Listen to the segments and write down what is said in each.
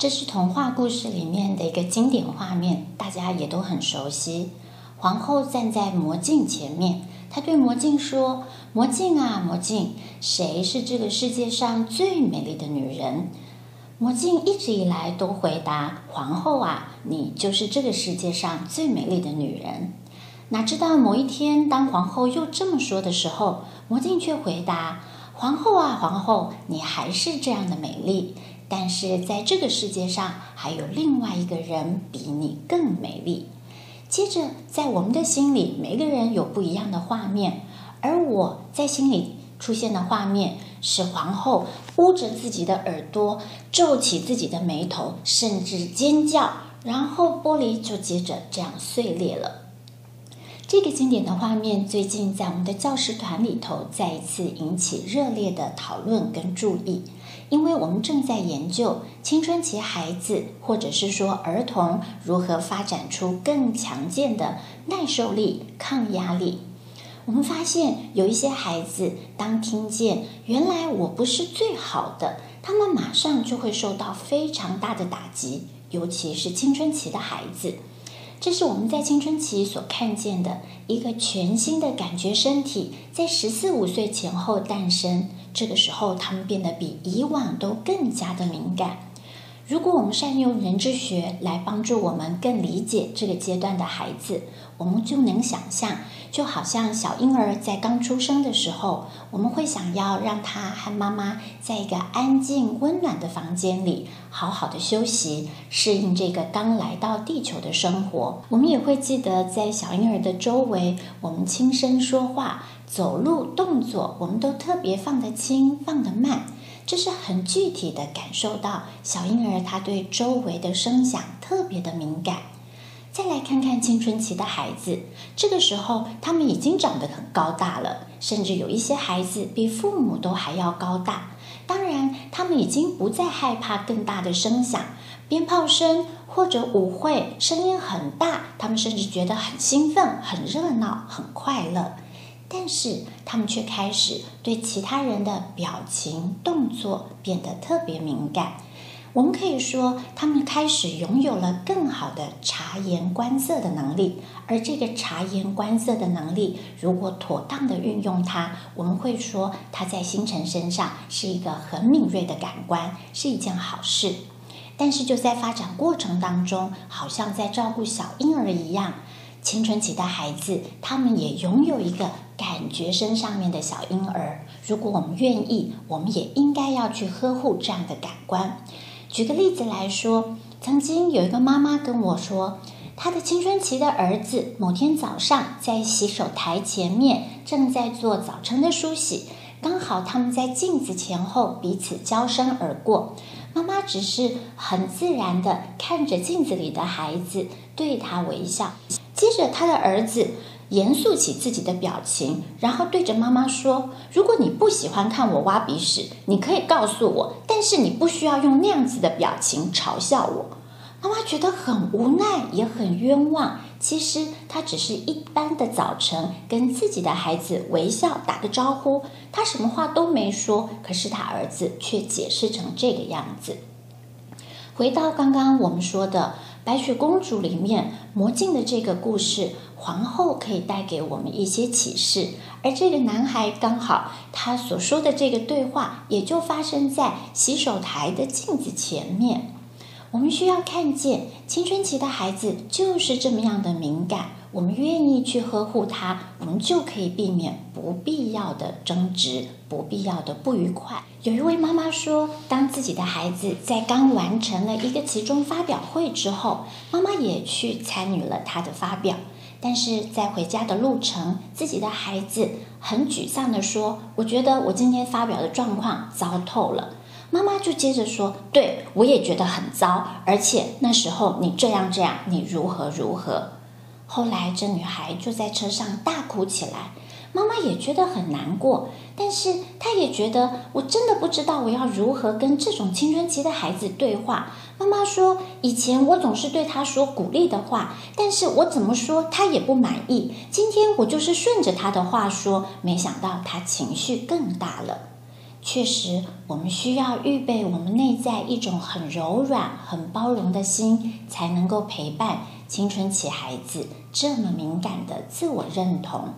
这是童话故事里面的一个经典画面，大家也都很熟悉。皇后站在魔镜前面，她对魔镜说：“魔镜啊，魔镜，谁是这个世界上最美丽的女人？”魔镜一直以来都回答：“皇后啊，你就是这个世界上最美丽的女人。”哪知道某一天，当皇后又这么说的时候，魔镜却回答：“皇后啊，皇后，你还是这样的美丽。”但是在这个世界上，还有另外一个人比你更美丽。接着，在我们的心里，每个人有不一样的画面，而我在心里出现的画面是皇后捂着自己的耳朵，皱起自己的眉头，甚至尖叫，然后玻璃就接着这样碎裂了。这个经典的画面最近在我们的教师团里头再一次引起热烈的讨论跟注意。因为我们正在研究青春期孩子，或者是说儿童如何发展出更强健的耐受力、抗压力。我们发现有一些孩子，当听见原来我不是最好的，他们马上就会受到非常大的打击，尤其是青春期的孩子。这是我们在青春期所看见的一个全新的感觉身体，在十四五岁前后诞生。这个时候，他们变得比以往都更加的敏感。如果我们善用人之学来帮助我们更理解这个阶段的孩子，我们就能想象，就好像小婴儿在刚出生的时候，我们会想要让他和妈妈在一个安静、温暖的房间里好好的休息，适应这个刚来到地球的生活。我们也会记得，在小婴儿的周围，我们轻声说话、走路动作，我们都特别放得轻、放得慢。这是很具体的感受到小婴儿他对周围的声响特别的敏感。再来看看青春期的孩子，这个时候他们已经长得很高大了，甚至有一些孩子比父母都还要高大。当然，他们已经不再害怕更大的声响，鞭炮声或者舞会声音很大，他们甚至觉得很兴奋、很热闹、很快乐。但是他们却开始对其他人的表情、动作变得特别敏感。我们可以说，他们开始拥有了更好的察言观色的能力。而这个察言观色的能力，如果妥当的运用它，我们会说，它在星辰身上是一个很敏锐的感官，是一件好事。但是就在发展过程当中，好像在照顾小婴儿一样。青春期的孩子，他们也拥有一个感觉身上面的小婴儿。如果我们愿意，我们也应该要去呵护这样的感官。举个例子来说，曾经有一个妈妈跟我说，她的青春期的儿子某天早上在洗手台前面正在做早晨的梳洗，刚好他们在镜子前后彼此交身而过。妈妈只是很自然地看着镜子里的孩子，对他微笑。接着，他的儿子严肃起自己的表情，然后对着妈妈说：“如果你不喜欢看我挖鼻屎，你可以告诉我，但是你不需要用那样子的表情嘲笑我。”妈妈觉得很无奈，也很冤枉。其实，他只是一般的早晨跟自己的孩子微笑打个招呼，他什么话都没说，可是他儿子却解释成这个样子。回到刚刚我们说的。白雪公主里面魔镜的这个故事，皇后可以带给我们一些启示，而这个男孩刚好他所说的这个对话，也就发生在洗手台的镜子前面。我们需要看见青春期的孩子就是这么样的敏感。我们愿意去呵护他，我们就可以避免不必要的争执、不必要的不愉快。有一位妈妈说，当自己的孩子在刚完成了一个期中发表会之后，妈妈也去参与了他的发表，但是在回家的路程，自己的孩子很沮丧地说：“我觉得我今天发表的状况糟透了。”妈妈就接着说：“对，我也觉得很糟，而且那时候你这样这样，你如何如何。”后来，这女孩就在车上大哭起来。妈妈也觉得很难过，但是她也觉得我真的不知道我要如何跟这种青春期的孩子对话。妈妈说，以前我总是对他说鼓励的话，但是我怎么说他也不满意。今天我就是顺着他的话说，没想到他情绪更大了。确实，我们需要预备我们内在一种很柔软、很包容的心，才能够陪伴青春期孩子这么敏感的自我认同。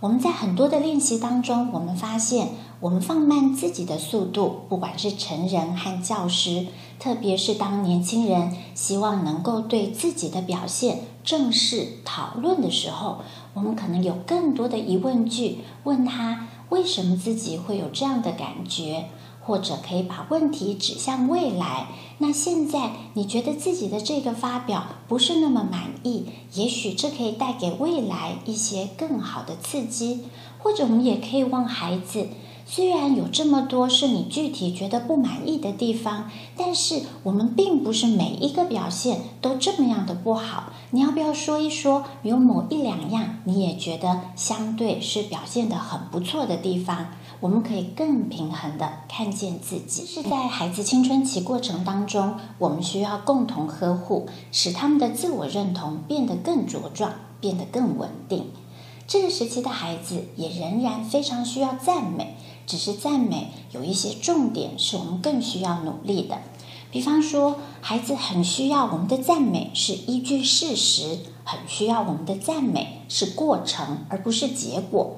我们在很多的练习当中，我们发现，我们放慢自己的速度，不管是成人和教师，特别是当年轻人希望能够对自己的表现正式讨论的时候，我们可能有更多的疑问句问他。为什么自己会有这样的感觉？或者可以把问题指向未来。那现在你觉得自己的这个发表不是那么满意，也许这可以带给未来一些更好的刺激。或者我们也可以问孩子。虽然有这么多是你具体觉得不满意的地方，但是我们并不是每一个表现都这么样的不好。你要不要说一说，有某一两样你也觉得相对是表现得很不错的地方？我们可以更平衡地看见自己。是在孩子青春期过程当中，我们需要共同呵护，使他们的自我认同变得更茁壮，变得更稳定。这个时期的孩子也仍然非常需要赞美。只是赞美有一些重点是我们更需要努力的，比方说，孩子很需要我们的赞美是依据事实，很需要我们的赞美是过程而不是结果。